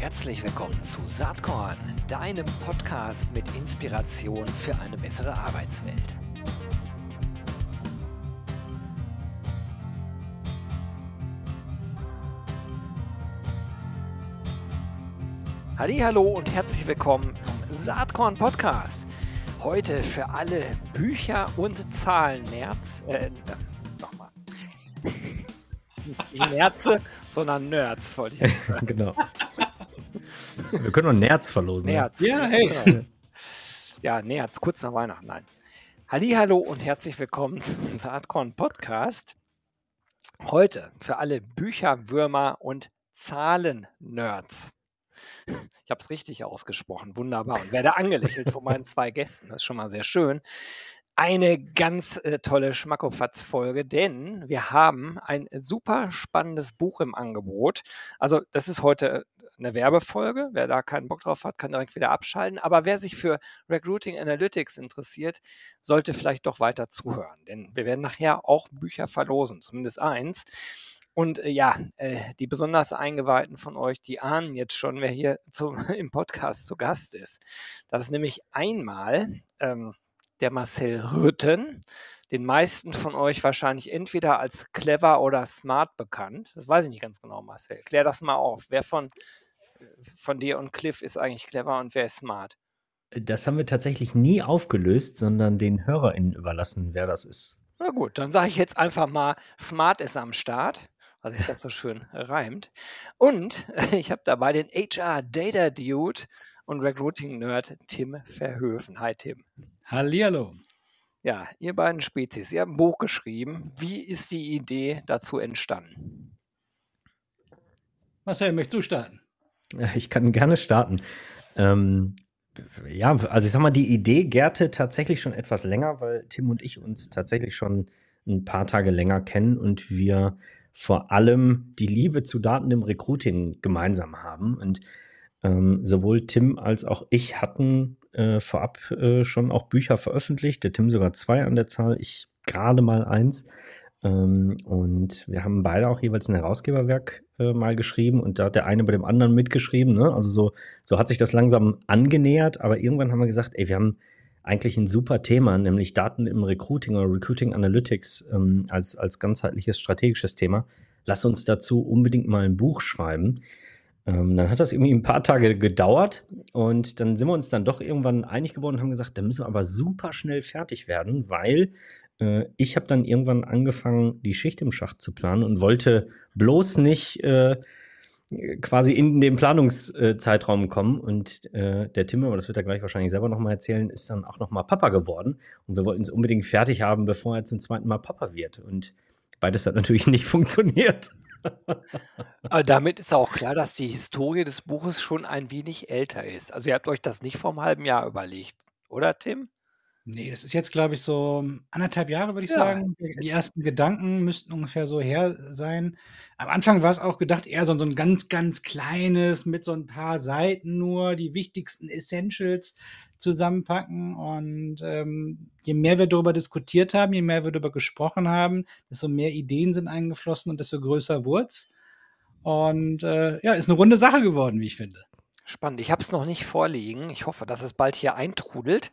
Herzlich willkommen zu Saatkorn, deinem Podcast mit Inspiration für eine bessere Arbeitswelt. Hallo und herzlich willkommen zum Saatkorn Podcast. Heute für alle Bücher und Zahlen-Nerds. Äh, nochmal. Nicht Nerze, sondern Nerds, wollte ich sagen. genau. Wir können noch Nerz verlosen. ne? Nerz. Ja, hey. Ja, Nerz, kurz nach Weihnachten, nein. Hallo und herzlich willkommen zum Saatkorn Podcast. Heute für alle Bücherwürmer und Zahlen-Nerds. Ich habe es richtig ausgesprochen, wunderbar. Und werde angelächelt von meinen zwei Gästen. Das ist schon mal sehr schön. Eine ganz äh, tolle Schmackofatz-Folge, denn wir haben ein super spannendes Buch im Angebot. Also, das ist heute eine Werbefolge. Wer da keinen Bock drauf hat, kann direkt wieder abschalten. Aber wer sich für Recruiting Analytics interessiert, sollte vielleicht doch weiter zuhören, denn wir werden nachher auch Bücher verlosen, zumindest eins. Und äh, ja, äh, die besonders Eingeweihten von euch, die ahnen jetzt schon, wer hier zum, im Podcast zu Gast ist. Das ist nämlich einmal ähm, der Marcel Rütten, den meisten von euch wahrscheinlich entweder als clever oder smart bekannt. Das weiß ich nicht ganz genau, Marcel. Klär das mal auf. Wer von, von dir und Cliff ist eigentlich clever und wer ist smart? Das haben wir tatsächlich nie aufgelöst, sondern den HörerInnen überlassen, wer das ist. Na gut, dann sage ich jetzt einfach mal, Smart ist am Start, weil sich das so schön reimt. Und ich habe dabei den HR Data Dude und Recruiting Nerd Tim Verhöfen. Hi Tim. Hallihallo. Ja, ihr beiden Spezies, ihr habt ein Buch geschrieben. Wie ist die Idee dazu entstanden? Marcel, möchtest du starten? Ich kann gerne starten. Ähm, ja, also ich sag mal, die Idee gärte tatsächlich schon etwas länger, weil Tim und ich uns tatsächlich schon ein paar Tage länger kennen und wir vor allem die Liebe zu Daten im Recruiting gemeinsam haben. Und ähm, sowohl Tim als auch ich hatten äh, vorab äh, schon auch Bücher veröffentlicht. Der Tim sogar zwei an der Zahl, ich gerade mal eins. Ähm, und wir haben beide auch jeweils ein Herausgeberwerk äh, mal geschrieben und da hat der eine bei dem anderen mitgeschrieben. Ne? Also so, so hat sich das langsam angenähert, aber irgendwann haben wir gesagt, ey, wir haben eigentlich ein super Thema, nämlich Daten im Recruiting oder Recruiting Analytics ähm, als, als ganzheitliches strategisches Thema. Lass uns dazu unbedingt mal ein Buch schreiben. Ähm, dann hat das irgendwie ein paar Tage gedauert und dann sind wir uns dann doch irgendwann einig geworden und haben gesagt, da müssen wir aber super schnell fertig werden, weil ich habe dann irgendwann angefangen, die Schicht im Schacht zu planen und wollte bloß nicht äh, quasi in den Planungszeitraum kommen. Und äh, der Tim, aber das wird er gleich wahrscheinlich selber nochmal erzählen, ist dann auch nochmal Papa geworden. Und wir wollten es unbedingt fertig haben, bevor er zum zweiten Mal Papa wird. Und beides hat natürlich nicht funktioniert. Aber damit ist auch klar, dass die Historie des Buches schon ein wenig älter ist. Also ihr habt euch das nicht vor einem halben Jahr überlegt, oder Tim? Nee, das ist jetzt, glaube ich, so anderthalb Jahre, würde ich Ja, sagen. Die ersten Gedanken müssten ungefähr so her sein. Am Anfang war es auch gedacht, eher so, so ein ganz, ganz kleines, mit so ein paar Seiten nur, die wichtigsten Essentials zusammenpacken. Und ähm, je mehr wir darüber diskutiert haben, je mehr wir darüber gesprochen haben, desto mehr Ideen sind eingeflossen und desto größer wurde es. Und äh, ja, ist eine runde Sache geworden, wie ich finde. Spannend. Ich habe es noch nicht vorliegen. Ich hoffe, dass es bald hier eintrudelt.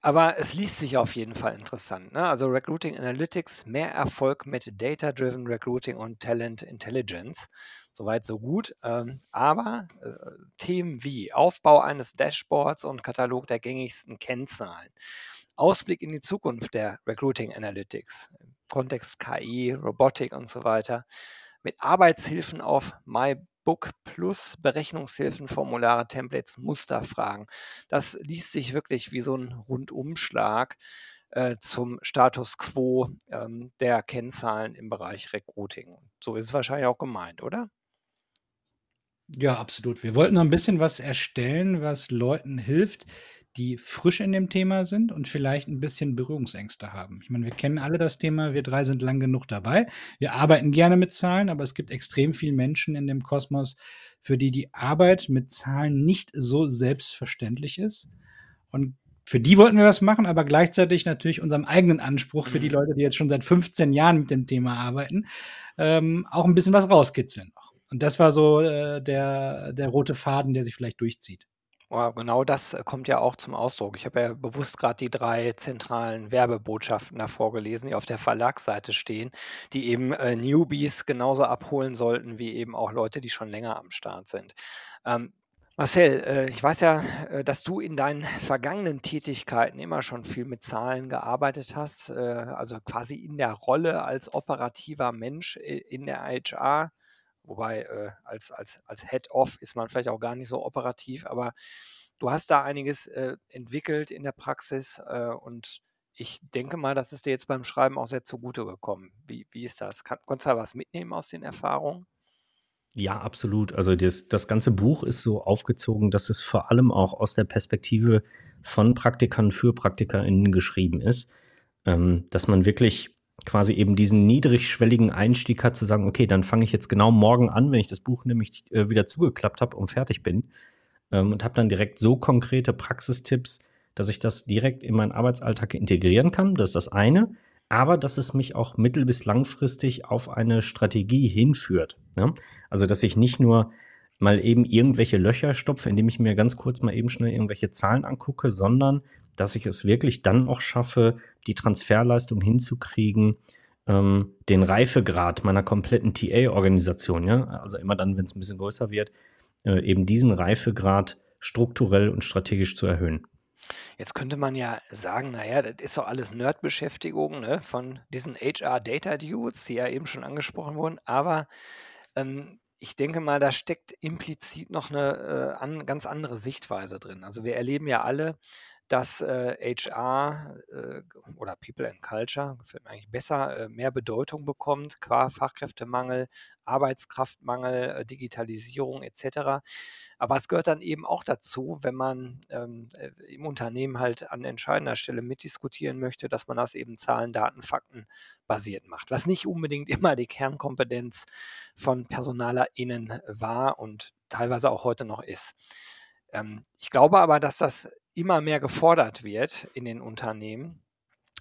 Aber es liest sich auf jeden Fall interessant. Ne? Also Recruiting Analytics, mehr Erfolg mit Data-Driven Recruiting und Talent Intelligence. Soweit, so gut. Ähm, aber äh, Themen wie Aufbau eines Dashboards und Katalog der gängigsten Kennzahlen. Ausblick in die Zukunft der Recruiting Analytics. Kontext KI, Robotik und so weiter. Mit Arbeitshilfen auf MyBook Plus, Berechnungshilfen, Formulare, Templates, Musterfragen. Das liest sich wirklich wie so ein Rundumschlag äh, zum Status quo ähm, der Kennzahlen im Bereich Recruiting. So ist es wahrscheinlich auch gemeint, oder? Ja, absolut. Wir wollten noch ein bisschen was erstellen, was Leuten hilft, die frisch in dem Thema sind und vielleicht ein bisschen Berührungsängste haben. Ich meine, wir kennen alle das Thema, wir drei sind lang genug dabei. Wir arbeiten gerne mit Zahlen, aber es gibt extrem viele Menschen in dem Kosmos, für die die Arbeit mit Zahlen nicht so selbstverständlich ist. Und für die wollten wir was machen, aber gleichzeitig natürlich unserem eigenen Anspruch für die Mhm. Leute, die jetzt schon seit 15 Jahren mit dem Thema arbeiten, ähm, auch ein bisschen was rauskitzeln noch. Und das war so äh, der, der rote Faden, der sich vielleicht durchzieht. Genau das äh, kommt ja auch zum Ausdruck. Ich habe ja bewusst gerade die drei zentralen Werbebotschaften da vorgelesen, die auf der Verlagsseite stehen, die eben äh, Newbies genauso abholen sollten wie eben auch Leute, die schon länger am Start sind. Ähm, Marcel, äh, ich weiß ja, äh, dass du in deinen vergangenen Tätigkeiten immer schon viel mit Zahlen gearbeitet hast, äh, also quasi in der Rolle als operativer Mensch äh, in der HR. Wobei äh, als, als, als Head-Off ist man vielleicht auch gar nicht so operativ, aber du hast da einiges äh, entwickelt in der Praxis äh, und ich denke mal, das ist dir jetzt beim Schreiben auch sehr zugute gekommen. Wie, wie ist das? Kann, konntest du da was mitnehmen aus den Erfahrungen? Ja, absolut. Also das, das ganze Buch ist so aufgezogen, dass es vor allem auch aus der Perspektive von Praktikern für PraktikerInnen geschrieben ist, ähm, dass man wirklich quasi eben diesen niedrigschwelligen Einstieg hat, zu sagen, okay, dann fange ich jetzt genau morgen an, wenn ich das Buch nämlich äh, wieder zugeklappt habe und fertig bin. Ähm, und habe dann direkt so konkrete Praxistipps, dass ich das direkt in meinen Arbeitsalltag integrieren kann. Das ist das eine. Aber dass es mich auch mittel- bis langfristig auf eine Strategie hinführt. Ja? Also, dass ich nicht nur mal eben irgendwelche Löcher stopfe, indem ich mir ganz kurz mal eben schnell irgendwelche Zahlen angucke, sondern dass ich es wirklich dann auch schaffe, die Transferleistung hinzukriegen, ähm, den Reifegrad meiner kompletten TA-Organisation, ja, also immer dann, wenn es ein bisschen größer wird, äh, eben diesen Reifegrad strukturell und strategisch zu erhöhen. Jetzt könnte man ja sagen, naja, das ist doch alles Nerdbeschäftigung ne, von diesen HR-Data-Dudes, die ja eben schon angesprochen wurden, aber ähm, ich denke mal, da steckt implizit noch eine äh, an, ganz andere Sichtweise drin. Also wir erleben ja alle, dass äh, HR äh, oder People and Culture, gefällt mir eigentlich besser, äh, mehr Bedeutung bekommt qua Fachkräftemangel, Arbeitskraftmangel, äh, Digitalisierung etc. Aber es gehört dann eben auch dazu, wenn man ähm, äh, im Unternehmen halt an entscheidender Stelle mitdiskutieren möchte, dass man das eben Zahlen, Daten, Fakten basiert macht, was nicht unbedingt immer die Kernkompetenz von PersonalerInnen war und teilweise auch heute noch ist. Ähm, ich glaube aber, dass das immer mehr gefordert wird in den Unternehmen.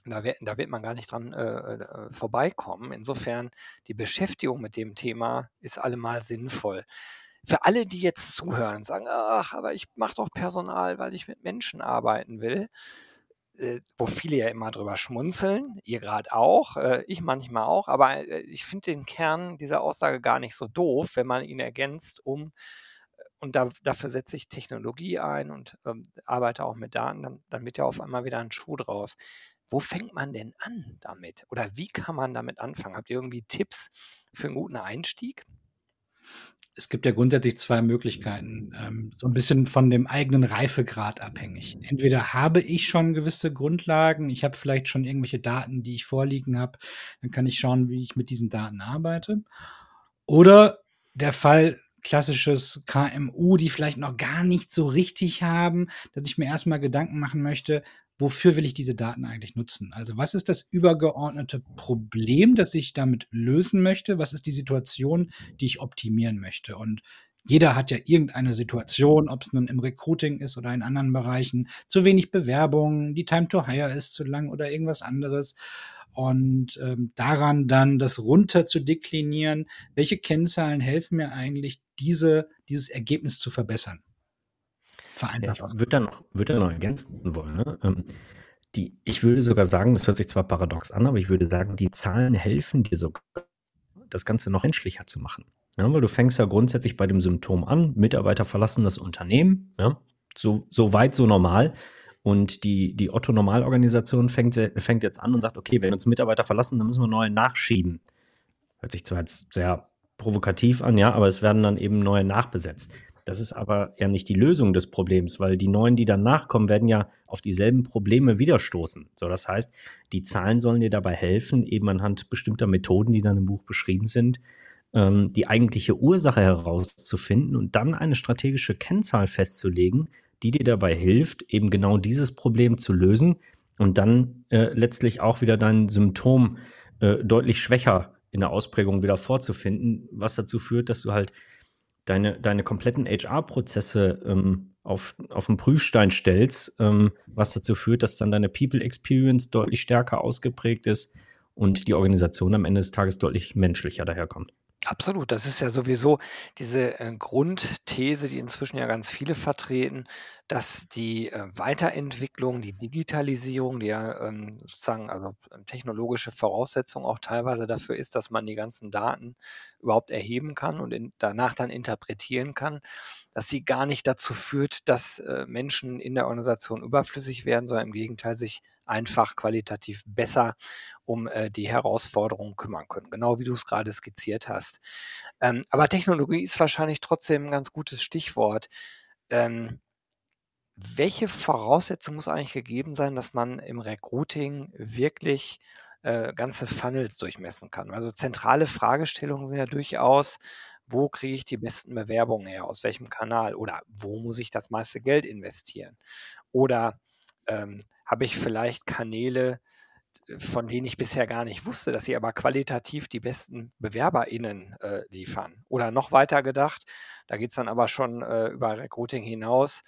Da wird, da wird man gar nicht dran äh, äh, vorbeikommen. Insofern, die Beschäftigung mit dem Thema ist allemal sinnvoll. Für alle, die jetzt zuhören und sagen, ach, aber ich mache doch Personal, weil ich mit Menschen arbeiten will, äh, wo viele ja immer drüber schmunzeln, ihr gerade auch, äh, ich manchmal auch, aber äh, ich finde den Kern dieser Aussage gar nicht so doof, wenn man ihn ergänzt um und da, dafür setze ich Technologie ein und ähm, arbeite auch mit Daten, dann, dann wird ja auf einmal wieder ein Schuh draus. Wo fängt man denn an damit? Oder wie kann man damit anfangen? Habt ihr irgendwie Tipps für einen guten Einstieg? Es gibt ja grundsätzlich zwei Möglichkeiten, ähm, so ein bisschen von dem eigenen Reifegrad abhängig. Entweder habe ich schon gewisse Grundlagen, ich habe vielleicht schon irgendwelche Daten, die ich vorliegen habe, dann kann ich schauen, wie ich mit diesen Daten arbeite. Oder der Fall, klassisches KMU, die vielleicht noch gar nicht so richtig haben, dass ich mir erstmal Gedanken machen möchte, wofür will ich diese Daten eigentlich nutzen? Also was ist das übergeordnete Problem, das ich damit lösen möchte? Was ist die Situation, die ich optimieren möchte? Und jeder hat ja irgendeine Situation, ob es nun im Recruiting ist oder in anderen Bereichen, zu wenig Bewerbungen, die Time to Hire ist zu lang oder irgendwas anderes und ähm, daran dann das runter zu deklinieren, welche Kennzahlen helfen mir eigentlich, diese, dieses Ergebnis zu verbessern. Ja, ich würde da noch, würd da noch ergänzen wollen. Ne? Ähm, die, ich würde sogar sagen, das hört sich zwar paradox an, aber ich würde sagen, die Zahlen helfen dir sogar, das Ganze noch menschlicher zu machen. Ja, weil du fängst ja grundsätzlich bei dem Symptom an, Mitarbeiter verlassen das Unternehmen, ja, so, so weit, so normal. Und die, die Otto-Normalorganisation fängt, fängt jetzt an und sagt, okay, wenn uns Mitarbeiter verlassen, dann müssen wir neue nachschieben. Hört sich zwar jetzt sehr provokativ an, ja, aber es werden dann eben neue nachbesetzt. Das ist aber ja nicht die Lösung des Problems, weil die neuen, die dann nachkommen, werden ja auf dieselben Probleme wieder stoßen. So, das heißt, die Zahlen sollen dir dabei helfen, eben anhand bestimmter Methoden, die dann im Buch beschrieben sind, ähm, die eigentliche Ursache herauszufinden und dann eine strategische Kennzahl festzulegen, die dir dabei hilft, eben genau dieses Problem zu lösen und dann äh, letztlich auch wieder dein Symptom äh, deutlich schwächer in der Ausprägung wieder vorzufinden, was dazu führt, dass du halt deine, deine kompletten HR-Prozesse ähm, auf, auf den Prüfstein stellst, ähm, was dazu führt, dass dann deine People Experience deutlich stärker ausgeprägt ist und die Organisation am Ende des Tages deutlich menschlicher daherkommt. Absolut, das ist ja sowieso diese, äh, Grundthese, die inzwischen ja ganz viele vertreten, dass die, äh, Weiterentwicklung, die Digitalisierung, die ja, ähm, sozusagen also, ähm, technologische Voraussetzung auch teilweise dafür ist, dass man die ganzen Daten überhaupt erheben kann und in danach dann interpretieren kann, dass sie gar nicht dazu führt, dass, äh, Menschen in der Organisation überflüssig werden, sondern im Gegenteil sich einfach qualitativ besser um äh, die Herausforderungen kümmern können, genau wie du es gerade skizziert hast. Ähm, aber Technologie ist wahrscheinlich trotzdem ein ganz gutes Stichwort. Ähm, welche Voraussetzung muss eigentlich gegeben sein, dass man im Recruiting wirklich äh, ganze Funnels durchmessen kann? Also zentrale Fragestellungen sind ja durchaus, wo kriege ich die besten Bewerbungen her, aus welchem Kanal oder wo muss ich das meiste Geld investieren? Oder ähm, habe ich vielleicht Kanäle, von denen ich bisher gar nicht wusste, dass sie aber qualitativ die besten BewerberInnen äh, liefern. Oder noch weiter gedacht, da geht es dann aber schon äh, über Recruiting hinaus,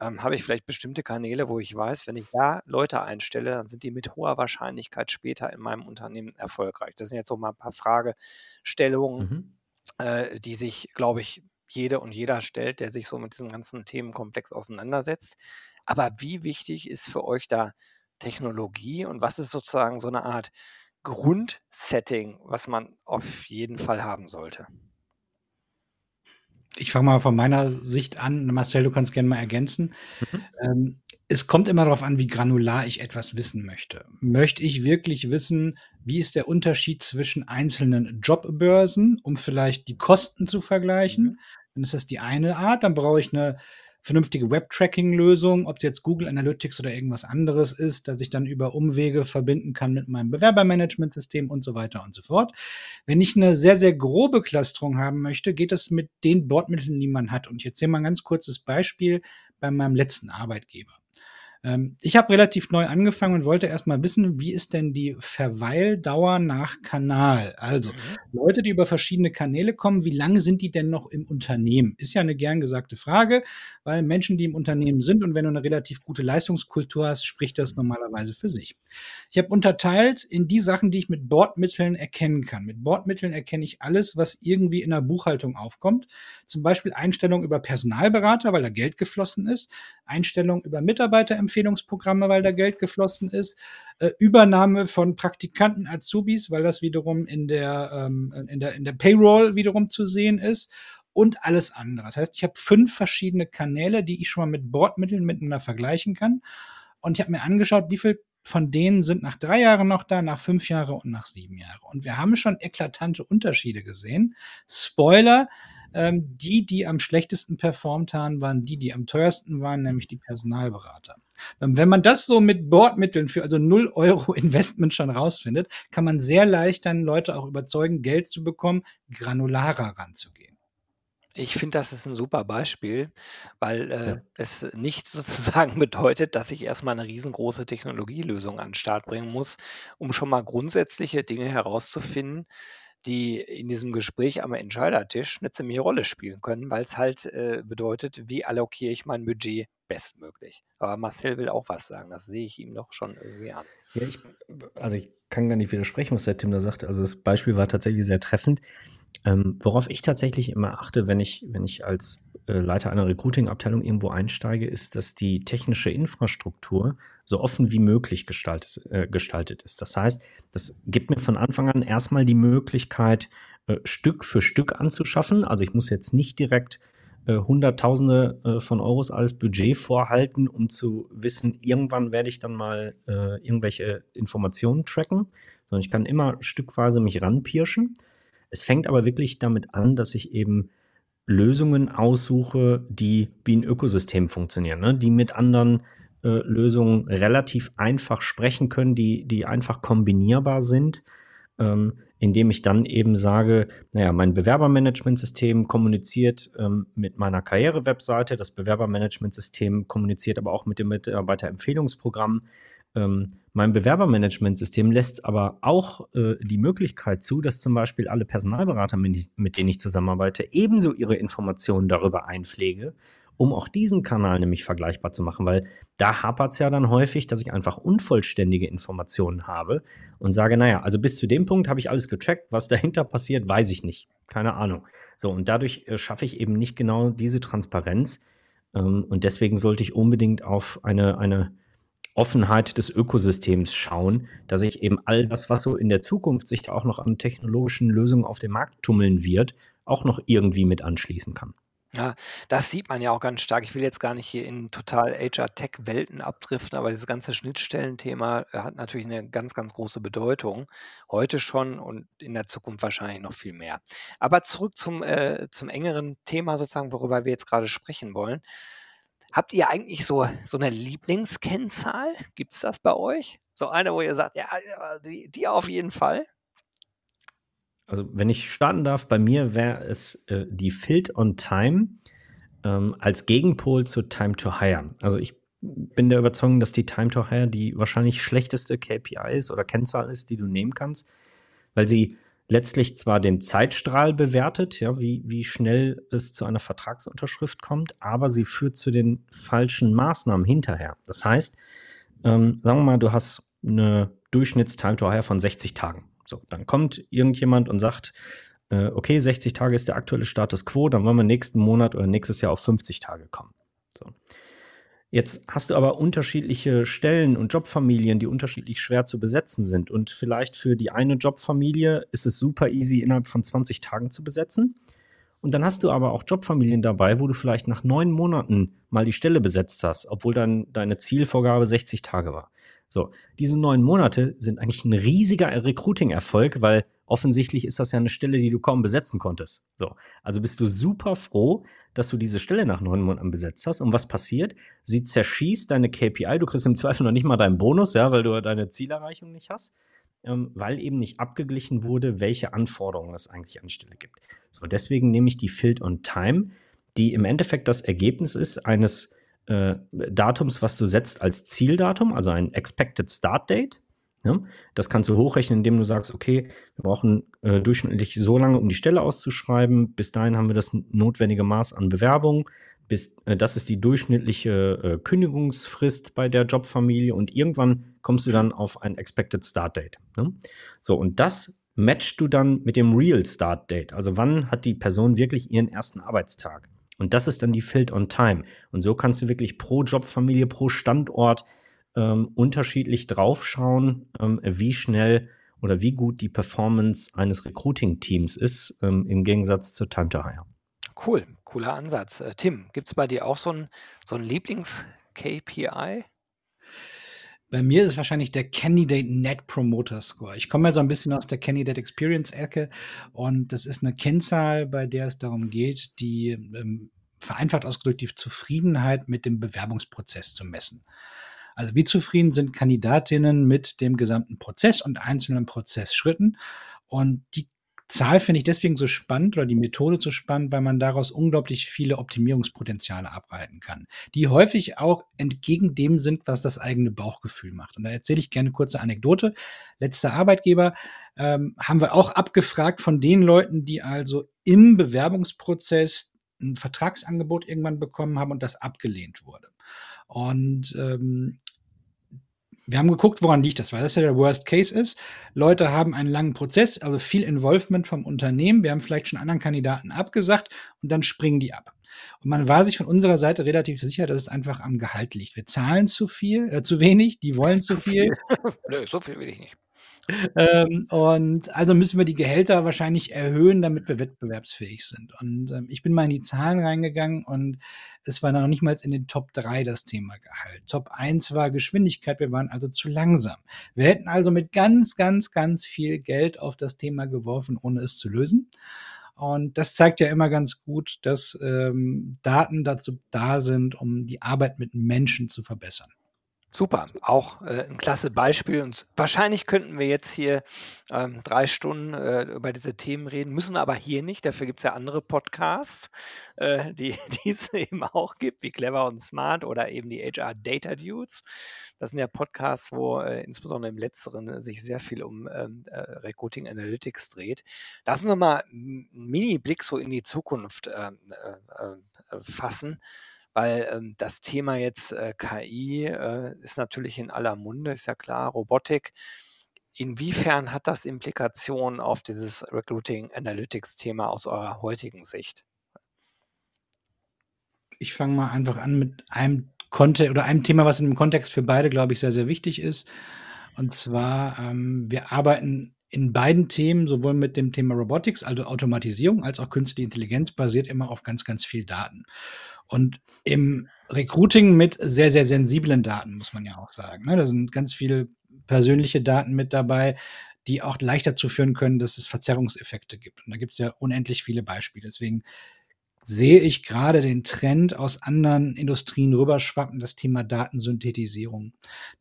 ähm, habe ich vielleicht bestimmte Kanäle, wo ich weiß, wenn ich da Leute einstelle, dann sind die mit hoher Wahrscheinlichkeit später in meinem Unternehmen erfolgreich. Das sind jetzt so mal ein paar Fragestellungen, mhm. äh, die sich, glaube ich, jede und jeder stellt, der sich so mit diesem ganzen Themenkomplex auseinandersetzt. Aber wie wichtig ist für euch da Technologie und was ist sozusagen so eine Art Grundsetting, was man auf jeden Fall haben sollte? Ich fange mal von meiner Sicht an. Marcel, du kannst gerne mal ergänzen. Mhm. Ähm, es kommt immer darauf an, wie granular ich etwas wissen möchte. Möchte ich wirklich wissen, wie ist der Unterschied zwischen einzelnen Jobbörsen, um vielleicht die Kosten zu vergleichen? Mhm. Dann ist das die eine Art. Dann brauche ich eine vernünftige Web-Tracking-Lösung, ob es jetzt Google Analytics oder irgendwas anderes ist, dass ich dann über Umwege verbinden kann mit meinem Bewerbermanagementsystem und so weiter und so fort. Wenn ich eine sehr, sehr grobe Clusterung haben möchte, geht es mit den Bordmitteln, die man hat. Und ich erzähle mal ein ganz kurzes Beispiel bei meinem letzten Arbeitgeber. Ähm, ich habe relativ neu angefangen und wollte erstmal wissen, wie ist denn die Verweildauer nach Kanal? Also mhm. Leute, die über verschiedene Kanäle kommen, wie lange sind die denn noch im Unternehmen? Ist ja eine gern gesagte Frage, weil Menschen, die im Unternehmen sind und wenn du eine relativ gute Leistungskultur hast, spricht das normalerweise für sich. Ich habe unterteilt in die Sachen, die ich mit Bordmitteln erkennen kann. Mit Bordmitteln erkenne ich alles, was irgendwie in der Buchhaltung aufkommt. Zum Beispiel Einstellungen über Personalberater, weil da Geld geflossen ist. Einstellungen über Mitarbeiterempfehlungsprogramme, weil da Geld geflossen ist. Äh, Übernahme von Praktikanten, Azubis, weil das wiederum in der, ähm, in der, in der Payroll wiederum zu sehen ist und alles andere. Das heißt, ich habe fünf verschiedene Kanäle, die ich schon mal mit Bordmitteln miteinander vergleichen kann. Und ich habe mir angeschaut, wie viel von denen sind nach drei Jahren noch da, nach fünf Jahren und nach sieben Jahren. Und wir haben schon eklatante Unterschiede gesehen. Spoiler, ähm, die, die am schlechtesten performt haben, waren die, die am teuersten waren, nämlich die Personalberater. Ähm, wenn man das so mit Bordmitteln für also 0 Euro Investment schon rausfindet, kann man sehr leicht dann Leute auch überzeugen, Geld zu bekommen, granularer ranzugehen. Ich finde, das ist ein super Beispiel, weil, äh, Ja. es nicht sozusagen bedeutet, dass ich erstmal eine riesengroße Technologielösung an 'n Start bringen muss, um schon mal grundsätzliche Dinge herauszufinden, die in diesem Gespräch am Entscheidertisch eine ziemliche Rolle spielen können, weil es halt, äh, bedeutet, wie allokiere ich mein Budget bestmöglich. Aber Marcel will auch was sagen, das sehe ich ihm doch schon irgendwie an. Ja, ich also, ich kann gar nicht widersprechen, was der Tim da sagt. Also, das Beispiel war tatsächlich sehr treffend. Ähm, worauf ich tatsächlich immer achte, wenn ich, wenn ich als äh, Leiter einer Recruiting-Abteilung irgendwo einsteige, ist, dass die technische Infrastruktur so offen wie möglich gestaltet, äh, gestaltet ist. Das heißt, das gibt mir von Anfang an erstmal die Möglichkeit, äh, Stück für Stück anzuschaffen. Also ich muss jetzt nicht direkt äh, Hunderttausende äh, von Euros als Budget vorhalten, um zu wissen, irgendwann werde ich dann mal äh, irgendwelche Informationen tracken, sondern ich kann immer stückweise mich ranpirschen. Es fängt aber wirklich damit an, dass ich eben Lösungen aussuche, die wie ein Ökosystem funktionieren, ne? die mit anderen äh, Lösungen relativ einfach sprechen können, die, die einfach kombinierbar sind, ähm, indem ich dann eben sage, naja, mein Bewerbermanagementsystem kommuniziert ähm, mit meiner Karriere-Webseite, das Bewerbermanagementsystem kommuniziert aber auch mit dem Mitarbeiterempfehlungsprogramm. Ähm, mein Bewerbermanagementsystem lässt aber auch äh, die Möglichkeit zu, dass zum Beispiel alle Personalberater, mit, mit denen ich zusammenarbeite, ebenso ihre Informationen darüber einpflege, um auch diesen Kanal nämlich vergleichbar zu machen, weil da hapert es ja dann häufig, dass ich einfach unvollständige Informationen habe und sage, naja, also bis zu dem Punkt habe ich alles getrackt, was dahinter passiert, weiß ich nicht. Keine Ahnung. So, und dadurch äh, schaffe ich eben nicht genau diese Transparenz. Ähm, und deswegen sollte ich unbedingt auf eine, eine Offenheit des Ökosystems schauen, dass ich eben all das, was so in der Zukunft sich auch noch an technologischen Lösungen auf dem Markt tummeln wird, auch noch irgendwie mit anschließen kann. Ja, das sieht man ja auch ganz stark. Ich will jetzt gar nicht hier in total HR-Tech-Welten abdriften, aber dieses ganze Schnittstellenthema äh, hat natürlich eine ganz, ganz große Bedeutung. Heute schon und in der Zukunft wahrscheinlich noch viel mehr. Aber zurück zum, äh, zum engeren Thema sozusagen, worüber wir jetzt gerade sprechen wollen. Habt ihr eigentlich so, so eine Lieblingskennzahl? Gibt es das bei euch? So eine, wo ihr sagt, ja, die, die auf jeden Fall? Also, wenn ich starten darf, bei mir wäre es äh, die Field on Time ähm, als Gegenpol zu Time to Hire. Also, ich bin der Überzeugung, dass die Time to Hire die wahrscheinlich schlechteste KPI ist oder Kennzahl ist, die du nehmen kannst, weil sie letztlich zwar den Zeitstrahl bewertet, ja, wie, wie schnell es zu einer Vertragsunterschrift kommt, aber sie führt zu den falschen Maßnahmen hinterher. Das heißt, ähm, sagen wir mal, du hast eine Hire von 60 Tagen. So, dann kommt irgendjemand und sagt, äh, okay, 60 Tage ist der aktuelle Status quo, dann wollen wir nächsten Monat oder nächstes Jahr auf 50 Tage kommen. So. Jetzt hast du aber unterschiedliche Stellen und Jobfamilien, die unterschiedlich schwer zu besetzen sind. Und vielleicht für die eine Jobfamilie ist es super easy, innerhalb von 20 Tagen zu besetzen. Und dann hast du aber auch Jobfamilien dabei, wo du vielleicht nach neun Monaten mal die Stelle besetzt hast, obwohl dann deine Zielvorgabe 60 Tage war. So, diese neun Monate sind eigentlich ein riesiger Recruiting-Erfolg, weil offensichtlich ist das ja eine Stelle, die du kaum besetzen konntest. So, also bist du super froh, dass du diese Stelle nach neun Monaten besetzt hast. Und was passiert? Sie zerschießt deine KPI. Du kriegst im Zweifel noch nicht mal deinen Bonus, ja, weil du deine Zielerreichung nicht hast, ähm, weil eben nicht abgeglichen wurde, welche Anforderungen es eigentlich an Stelle gibt. So, deswegen nehme ich die Field on Time, die im Endeffekt das Ergebnis ist eines äh, Datums, was du setzt als Zieldatum, also ein Expected Start Date. Ja, das kannst du hochrechnen, indem du sagst, okay, wir brauchen äh, durchschnittlich so lange, um die Stelle auszuschreiben. Bis dahin haben wir das notwendige Maß an Bewerbung. Bis, äh, das ist die durchschnittliche äh, Kündigungsfrist bei der Jobfamilie und irgendwann kommst du dann auf ein Expected Start Date. Ne? So, und das matchst du dann mit dem Real Start Date. Also wann hat die Person wirklich ihren ersten Arbeitstag? Und das ist dann die Field on Time. Und so kannst du wirklich pro Jobfamilie, pro Standort ähm, unterschiedlich draufschauen, ähm, wie schnell oder wie gut die Performance eines Recruiting-Teams ist, ähm, im Gegensatz zur Time to Hire. Cool, cooler Ansatz. Äh, Tim, gibt es bei dir auch so ein, so ein Lieblings-KPI? Bei mir ist es wahrscheinlich der Candidate Net Promoter Score. Ich komme ja so ein bisschen aus der Candidate Experience Ecke und das ist eine Kennzahl, bei der es darum geht, die ähm, vereinfacht ausgedrückt die Zufriedenheit mit dem Bewerbungsprozess zu messen. Also wie zufrieden sind Kandidatinnen mit dem gesamten Prozess und einzelnen Prozessschritten? Und die Zahl finde ich deswegen so spannend oder die Methode so spannend, weil man daraus unglaublich viele Optimierungspotenziale ableiten kann, die häufig auch entgegen dem sind, was das eigene Bauchgefühl macht. Und da erzähle ich gerne eine kurze Anekdote. Letzter Arbeitgeber ähm, haben wir auch abgefragt von den Leuten, die also im Bewerbungsprozess ein Vertragsangebot irgendwann bekommen haben und das abgelehnt wurde. Und ähm, wir haben geguckt, woran liegt das, weil das ja der Worst Case ist. Leute haben einen langen Prozess, also viel Involvement vom Unternehmen. Wir haben vielleicht schon anderen Kandidaten abgesagt und dann springen die ab. Und man war sich von unserer Seite relativ sicher, dass es einfach am Gehalt liegt. Wir zahlen zu viel, äh, zu wenig, die wollen zu, zu viel. viel. Nö, so viel will ich nicht ähm, und also müssen wir die Gehälter wahrscheinlich erhöhen, damit wir wettbewerbsfähig sind. Und ähm, ich bin mal in die Zahlen reingegangen und es war noch nicht mal in den Top 3 das Thema Gehalt. Top 1 war Geschwindigkeit, wir waren also zu langsam. Wir hätten also mit ganz, ganz, ganz viel Geld auf das Thema geworfen, ohne es zu lösen. Und das zeigt ja immer ganz gut, dass ähm, Daten dazu da sind, um die Arbeit mit Menschen zu verbessern. Super, auch äh, ein klasse Beispiel. Und wahrscheinlich könnten wir jetzt hier ähm, drei Stunden äh, über diese Themen reden, müssen aber hier nicht. Dafür gibt es ja andere Podcasts, äh, die, die es eben auch gibt, wie Clever und Smart oder eben die HR Data Dudes. Das sind ja Podcasts, wo äh, insbesondere im Letzteren äh, sich sehr viel um ähm, äh, Recruiting Analytics dreht. Lass uns nochmal einen Mini-Blick so in die Zukunft ähm, fassen weil ähm, das Thema jetzt äh, KI äh, ist natürlich in aller Munde, ist ja klar, Robotik. inwiefern hat das Implikationen auf dieses Recruiting Analytics Thema aus eurer heutigen Sicht? Ich fange mal einfach an mit einem Kontext oder einem Thema, was in dem Kontext für beide, glaube ich, sehr, sehr wichtig ist. Und zwar, ähm, wir arbeiten in beiden Themen, sowohl mit dem Thema Robotics, also Automatisierung, als auch künstliche Intelligenz, basiert immer auf ganz, ganz viel Daten. Und im Recruiting mit sehr, sehr sensiblen Daten, muss man ja auch sagen. Ne? Da sind ganz viele persönliche Daten mit dabei, die auch leicht dazu führen können, dass es Verzerrungseffekte gibt. Und da gibt es ja unendlich viele Beispiele. Deswegen sehe ich gerade den Trend aus anderen Industrien rüberschwappen, das Thema Datensynthetisierung.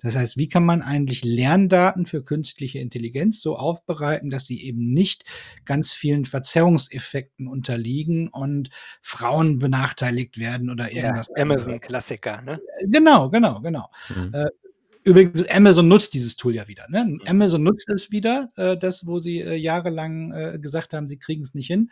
Das heißt, wie kann man eigentlich Lerndaten für künstliche Intelligenz so aufbereiten, dass sie eben nicht ganz vielen Verzerrungseffekten unterliegen und Frauen benachteiligt werden oder irgendwas. Ja, Amazon-Klassiker, ne? Genau, genau, genau. Mhm. Äh, Übrigens, Amazon nutzt dieses Tool ja wieder. Ne? Mhm. Amazon nutzt es wieder, äh, das, wo sie äh, jahrelang äh, gesagt haben, sie kriegen es nicht hin.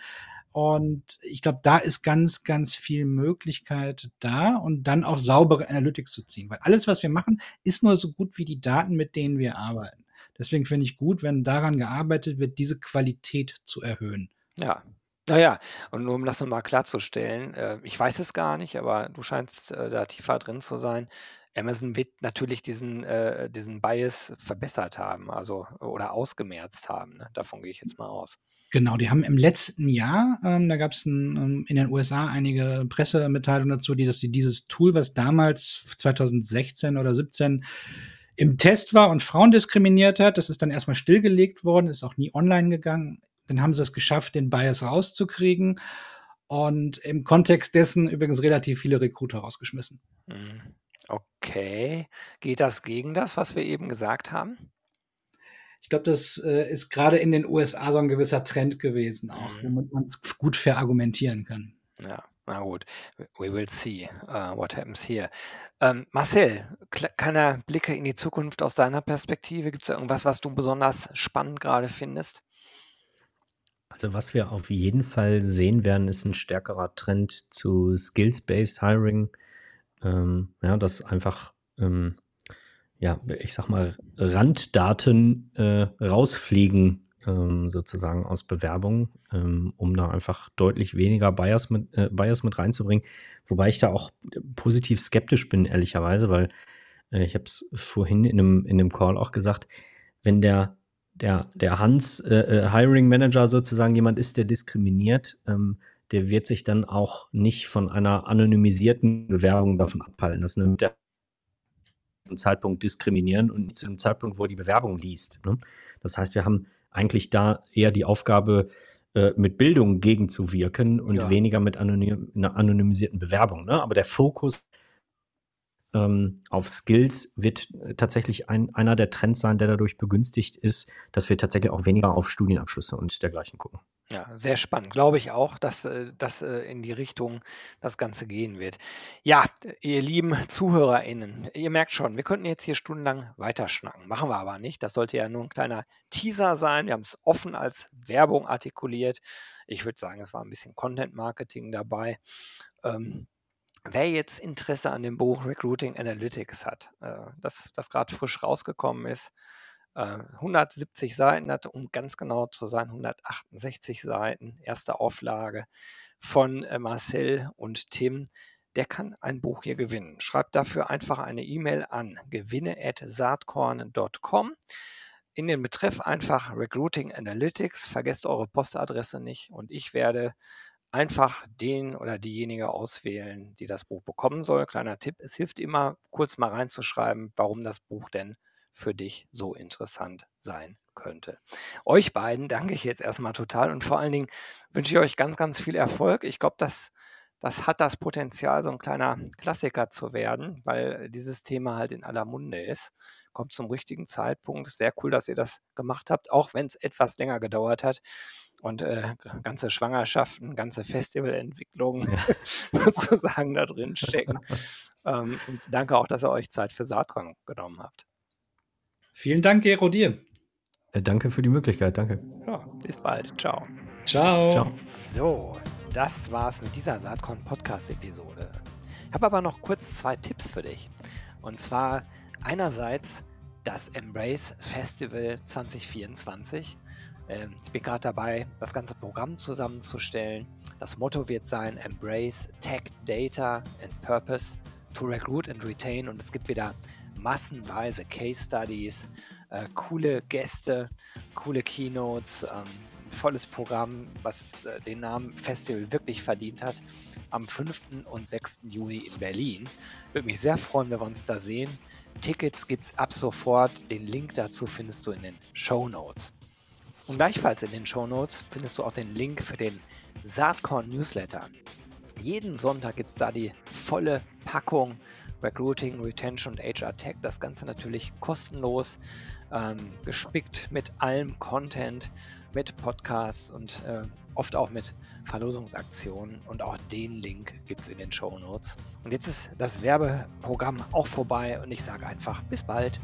Und ich glaube, da ist ganz, ganz viel Möglichkeit da und dann auch saubere Analytics zu ziehen. Weil alles, was wir machen, ist nur so gut wie die Daten, mit denen wir arbeiten. Deswegen finde ich gut, wenn daran gearbeitet wird, diese Qualität zu erhöhen. Ja, naja, und nur um das nochmal klarzustellen, äh, ich weiß es gar nicht, aber du scheinst äh, da tiefer drin zu sein. Amazon wird natürlich diesen, äh, diesen Bias verbessert haben, also oder ausgemerzt haben. Ne? Davon gehe ich jetzt mal aus. Genau, die haben im letzten Jahr, ähm, da gab es ähm, in den USA einige Pressemitteilungen dazu, die, dass sie dieses Tool, was damals 2016 oder 17 im Test war und Frauen diskriminiert hat, das ist dann erstmal stillgelegt worden, ist auch nie online gegangen. Dann haben sie es geschafft, den Bias rauszukriegen und im Kontext dessen übrigens relativ viele Recruiter rausgeschmissen. Mhm. Okay. Geht das gegen das, was wir eben gesagt haben? Ich glaube, das äh, ist gerade in den USA so ein gewisser Trend gewesen, auch, mhm. womit man es gut verargumentieren kann. Ja, na gut. We will see uh, what happens here. Ähm, Marcel, kleiner Blicke in die Zukunft aus deiner Perspektive. Gibt es irgendwas, was du besonders spannend gerade findest? Also was wir auf jeden Fall sehen werden, ist ein stärkerer Trend zu Skills-Based Hiring. Ähm, ja, dass einfach ähm, ja, ich sag mal, Randdaten äh, rausfliegen, ähm, sozusagen aus Bewerbungen, ähm, um da einfach deutlich weniger Bias mit, äh, Bias mit reinzubringen. Wobei ich da auch positiv skeptisch bin, ehrlicherweise, weil äh, ich habe es vorhin in einem, in einem Call auch gesagt, wenn der der, der Hans, äh, äh, Hiring Manager sozusagen jemand ist, der diskriminiert, ähm, der wird sich dann auch nicht von einer anonymisierten Bewerbung davon abhalten. Das nimmt der Zeitpunkt diskriminieren und nicht zu dem Zeitpunkt, wo er die Bewerbung liest. Ne? Das heißt, wir haben eigentlich da eher die Aufgabe, äh, mit Bildung gegenzuwirken und ja. weniger mit anonym, einer anonymisierten Bewerbung. Ne? Aber der Fokus ähm, auf Skills wird tatsächlich ein, einer der Trends sein, der dadurch begünstigt ist, dass wir tatsächlich auch weniger auf Studienabschlüsse und dergleichen gucken. Ja, sehr spannend. Glaube ich auch, dass äh, das äh, in die Richtung das Ganze gehen wird. Ja, ihr lieben ZuhörerInnen, ihr merkt schon, wir könnten jetzt hier stundenlang weiterschnacken. Machen wir aber nicht. Das sollte ja nur ein kleiner Teaser sein. Wir haben es offen als Werbung artikuliert. Ich würde sagen, es war ein bisschen Content-Marketing dabei. Ähm, wer jetzt Interesse an dem Buch Recruiting Analytics hat, äh, das, das gerade frisch rausgekommen ist, 170 äh, Seiten hat, um ganz genau zu sein, 168 Seiten, erste Auflage von äh, Marcel und Tim. Der kann ein Buch hier gewinnen. Schreibt dafür einfach eine E-Mail an gewinne.saatkorn.com. In den Betreff einfach Recruiting Analytics. Vergesst eure Postadresse nicht und ich werde einfach den oder diejenige auswählen, die das Buch bekommen soll. Kleiner Tipp, es hilft immer, kurz mal reinzuschreiben, warum das Buch denn für dich so interessant sein könnte. Euch beiden danke ich jetzt erstmal total und vor allen Dingen wünsche ich euch ganz, ganz viel Erfolg. Ich glaube, das, das hat das Potenzial, so ein kleiner Klassiker zu werden, weil dieses Thema halt in aller Munde ist. Kommt zum richtigen Zeitpunkt. Sehr cool, dass ihr das gemacht habt, auch wenn es etwas länger gedauert hat und äh, ganze Schwangerschaften, ganze Festivalentwicklungen sozusagen da drin stecken. ähm, und danke auch, dass ihr euch Zeit für Saatkorn genommen habt. Vielen Dank, Gero, dir. Äh, danke für die Möglichkeit, danke. Ja, bis bald. Ciao. Ciao. Ciao. So, das war's mit dieser Saatkorn Podcast-Episode. Ich habe aber noch kurz zwei Tipps für dich. Und zwar einerseits das Embrace Festival 2024. Ähm, ich bin gerade dabei, das ganze Programm zusammenzustellen. Das Motto wird sein Embrace Tech, Data and Purpose to Recruit and Retain. Und es gibt wieder massenweise Case Studies, äh, coole Gäste, coole Keynotes, ähm, volles Programm, was äh, den Namen Festival wirklich verdient hat, am 5. und 6. Juni in Berlin. Würde mich sehr freuen, wenn wir uns da sehen. Tickets gibt es ab sofort. Den Link dazu findest du in den Show Notes. Und gleichfalls in den Show Notes findest du auch den Link für den Saatkorn Newsletter. Jeden Sonntag gibt es da die volle Packung Recruiting, Retention und HR Tech. Das Ganze natürlich kostenlos, ähm, gespickt mit allem Content, mit Podcasts und äh, oft auch mit Verlosungsaktionen. Und auch den Link gibt es in den Show Notes. Und jetzt ist das Werbeprogramm auch vorbei und ich sage einfach bis bald.